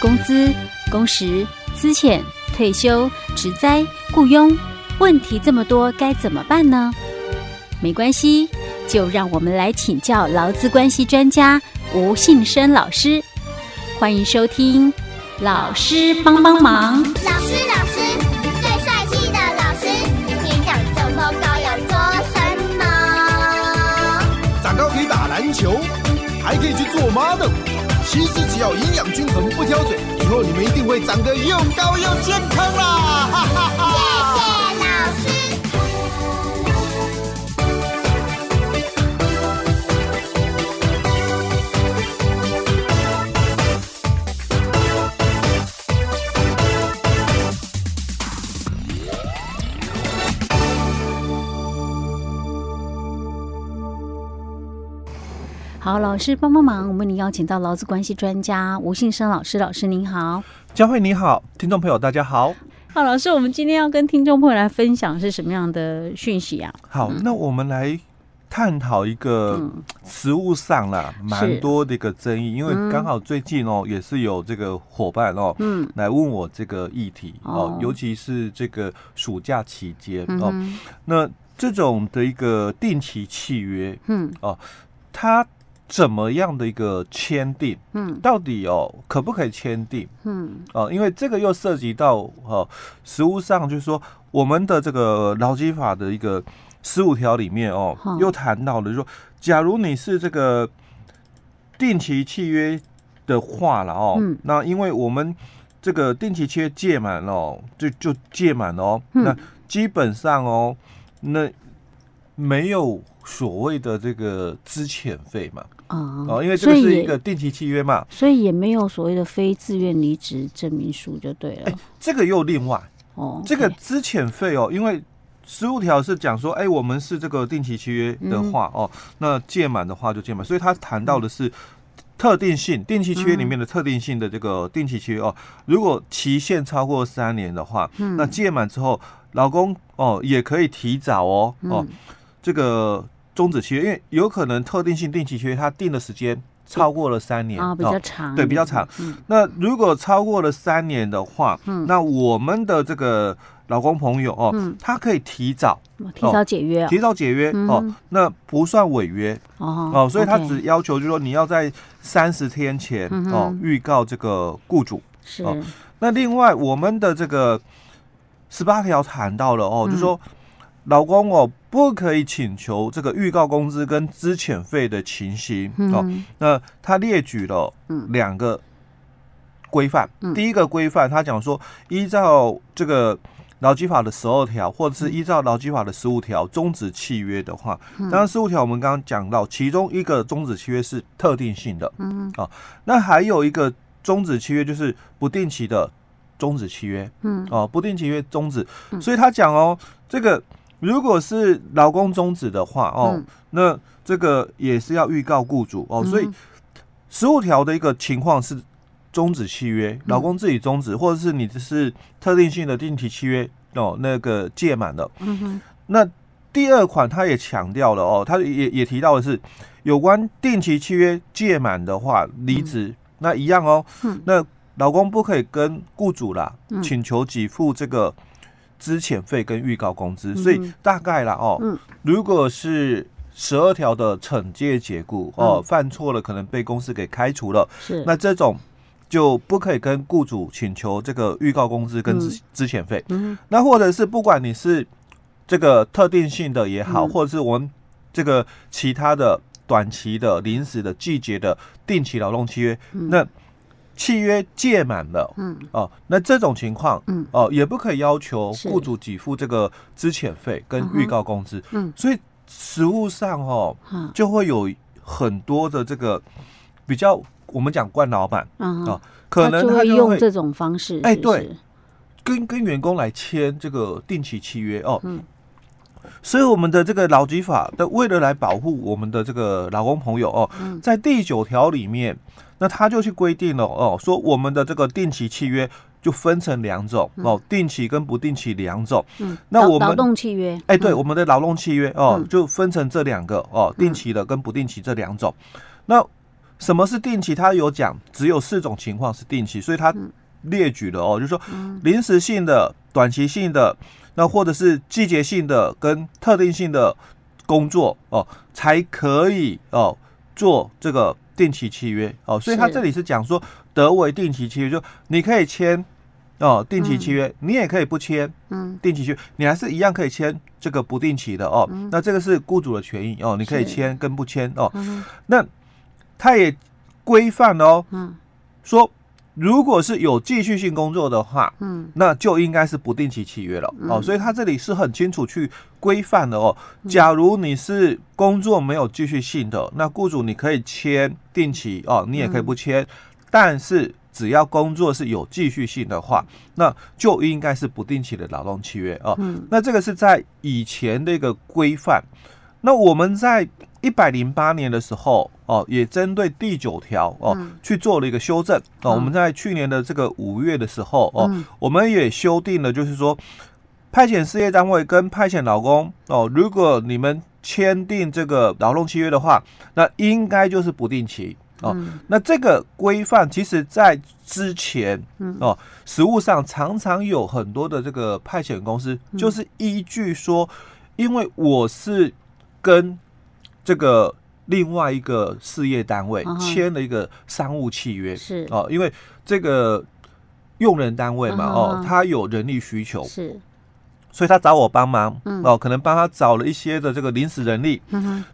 工资、工时、资遣、退休、职灾、雇佣，问题这么多，该怎么办呢？没关系，就让我们来请教劳资关系专家吴信生老师。欢迎收听，老师帮帮忙。其实只要营养均衡，不挑嘴，以后你们一定会长得又高又健康啦！哈哈哈。谢谢。好，老师帮帮忙，我们为您邀请到劳资关系专家吴信生老师，老师您好，佳慧你好，听众朋友大家好。好，老师，我们今天要跟听众朋友来分享是什么样的讯息啊？好，嗯、那我们来探讨一个实务上啦，蛮、嗯、多的一个争议，因为刚好最近哦，也是有这个伙伴哦，嗯，来问我这个议题哦，哦，尤其是这个暑假期间哦、嗯，那这种的一个定期契约，嗯，哦，它。怎么样的一个签订？嗯，到底哦可不可以签订？嗯，哦，因为这个又涉及到哦，实务上就是说我们的这个劳基法的一个十五条里面哦，又谈到了，就是说假如你是这个定期契约的话了哦，那因为我们这个定期契约届满了，就就届满了哦，那基本上哦，那没有所谓的这个资遣费嘛。啊哦，因为这个是一个定期契约嘛，所以，也没有所谓的非自愿离职证明书就对了。哎，这个又另外哦，这个资遣费哦，因为十五条是讲说，哎，我们是这个定期契约的话、嗯、哦，那届满的话就届满，所以他谈到的是特定性定期契约里面的特定性的这个定期契约哦，如果期限超过三年的话，嗯、那届满之后，老公哦也可以提早哦哦、嗯、这个。终止契约，因为有可能特定性定期契约，它定的时间超过了三年啊、哦，比较长，对，比较长。嗯、那如果超过了三年的话，嗯，那我们的这个老公朋友哦，嗯，他可以提早提早解约、哦，提早解约、嗯、哦，那不算违约。哦，哦，所以他只要求就是说你要在三十天前、嗯、哦预告这个雇主。是、哦。那另外我们的这个十八条谈到了哦，嗯、就是说。劳工哦，不可以请求这个预告工资跟资遣费的情形、嗯、哦。那他列举了两个规范、嗯。第一个规范，他讲说，依照这个劳基法的十二条，或者是依照劳基法的十五条终止契约的话，当然十五条我们刚刚讲到，其中一个终止契约是特定性的。嗯。哦，那还有一个终止契约就是不定期的终止契约。嗯。哦，不定期约终止。所以他讲哦，这个。如果是劳工终止的话，哦、嗯，那这个也是要预告雇主哦、嗯，所以十五条的一个情况是终止契约，劳工自己终止，或者是你这是特定性的定期契约哦，那个届满了。嗯哼。那第二款他也强调了哦，他也也提到的是有关定期契约届满的话离职、嗯，那一样哦。嗯。那劳工不可以跟雇主啦，请求给付这个。资遣费跟预告工资，所以大概啦哦、嗯，如果是十二条的惩戒解雇哦，犯错了可能被公司给开除了，是。那这种就不可以跟雇主请求这个预告工资跟资资遣费，嗯，那或者是不管你是这个特定性的也好，嗯、或者是我们这个其他的短期的、临时的、季节的定期劳动契约，嗯、那。契约届满了，嗯，哦，那这种情况，嗯，哦，也不可以要求雇主给付这个资遣费跟预告工资，嗯，所以实务上哦，就会有很多的这个比较，我们讲惯老板，嗯，哦，可能他用这种方式哎，对，跟跟员工来签这个定期契约哦，嗯，所以我们的这个劳基法的为了来保护我们的这个劳工朋友哦，在第九条里面。那他就去规定了哦，说我们的这个定期契约就分成两种哦，定期跟不定期两种。嗯，那我们劳动契约，哎，对，我们的劳动契约哦，就分成这两个哦，定期的跟不定期这两种。那什么是定期？他有讲，只有四种情况是定期，所以他列举了哦，就是说临时性的、短期性的，那或者是季节性的跟特定性的工作哦，才可以哦做这个定期契约。哦。所以他这里是讲说得为定期契约，就你可以签哦定期契约，你也可以不签，嗯，定期契约你还是一样可以签这个不定期的哦。那这个是雇主的权益哦，你可以签跟不签哦。那他也规范哦，嗯，说如果是有继续性工作的话，嗯，那就应该是不定期契约了哦。所以他这里是很清楚去规范的哦。假如你是工作没有继续性的，那雇主你可以签定期哦，你也可以不签，但是只要工作是有继续性的话，那就应该是不定期的劳动契约哦。那这个是在以前的一个规范。那我们在一百零八年的时候哦，也针对第九条哦去做了一个修正哦。我们在去年的这个五月的时候哦，我们也修订了，就是说派遣事业单位跟派遣劳工哦，如果你们签订这个劳动契约的话，那应该就是不定期哦。那这个规范其实在之前哦，实务上常常有很多的这个派遣公司就是依据说，因为我是跟这个另外一个事业单位签了一个商务契约，是。哦，因为这个用人单位嘛，哦，他有人力需求，是，所以他找我帮忙，哦，可能帮他找了一些的这个临时人力，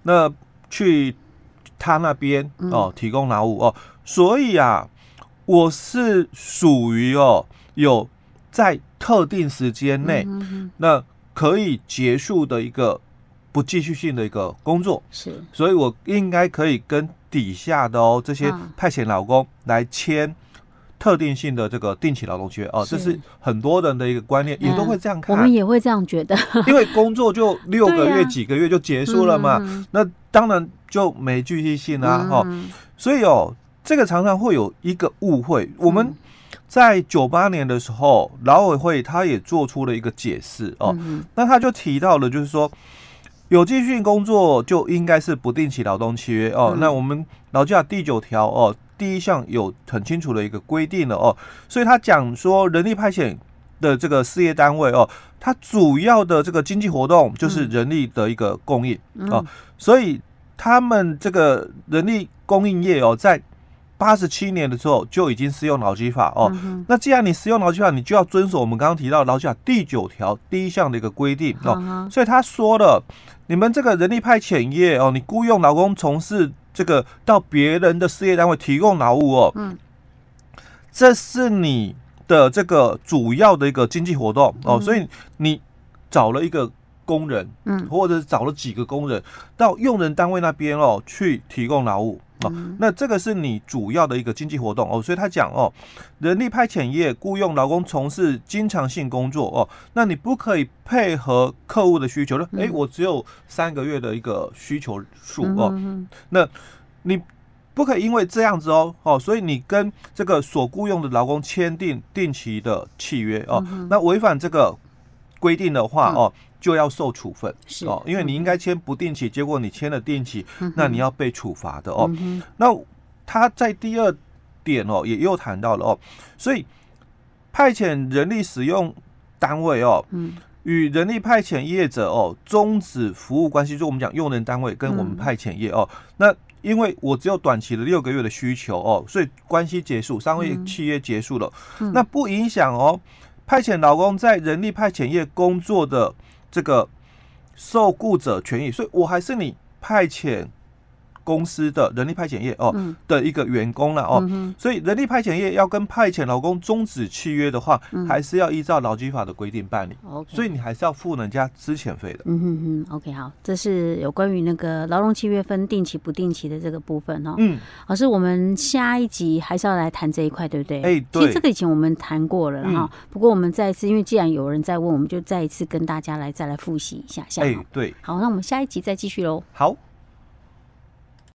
那去他那边哦提供劳务哦，所以啊，我是属于哦有在特定时间内那可以结束的一个。不继续性的一个工作。是，所以我应该可以跟底下的哦这些派遣劳工来签特定性的这个定期劳动契约哦，这是很多人的一个观念，也都会这样看。我们也会这样觉得，因为工作就六个月、几个月就结束了嘛，那当然就没继续性啊哦，所以哦，这个常常会有一个误会。我们在九八年的时候，劳委会他也做出了一个解释哦，那他就提到了，就是说。有继续工作就应该是不定期劳动契约哦。嗯、那我们劳基法第九条哦，第一项有很清楚的一个规定了哦。所以他讲说，人力派遣的这个事业单位哦，它主要的这个经济活动就是人力的一个供应哦。所以他们这个人力供应业哦，在八十七年的时候就已经适用劳基法哦。那既然你适用劳基法，你就要遵守我们刚刚提到劳基法第九条第一项的一个规定哦。所以他说了。你们这个人力派遣业哦，你雇佣劳工从事这个到别人的事业单位提供劳务哦，嗯，这是你的这个主要的一个经济活动哦，所以你找了一个工人，嗯，或者是找了几个工人到用人单位那边哦去提供劳务。哦，那这个是你主要的一个经济活动哦，所以他讲哦，人力派遣业雇佣劳工从事经常性工作哦，那你不可以配合客户的需求呢？诶，我只有三个月的一个需求数哦，那你不可以因为这样子哦哦，所以你跟这个所雇佣的劳工签订定期的契约哦，那违反这个规定的话哦。就要受处分。是。哦，因为你应该签不定期，结果你签了定期，那你要被处罚的哦。那他在第二点哦，也又谈到了哦，所以派遣人力使用单位哦，与人力派遣业者哦终止服务关系，就我们讲用人单位跟我们派遣业哦，那因为我只有短期的六个月的需求哦，所以关系结束，商业契约结束了，那不影响哦，派遣劳工在人力派遣业工作的。这个受雇者权益，所以我还是你派遣。公司的人力派遣业哦的一个员工了哦，所以人力派遣业要跟派遣劳工终止契约的话，还是要依照劳基法的规定办理。所以你还是要付人家资遣费的。嗯哼哼，OK，好，这是有关于那个劳动契约分定期不定期的这个部分哦。嗯，老师，我们下一集还是要来谈这一块，对不对？哎，对。其实这个以前我们谈过了哈，不过我们再一次，因为既然有人在问，我们就再一次跟大家来再来复习一下下。哎，对。好，那我们下一集再继续喽。好。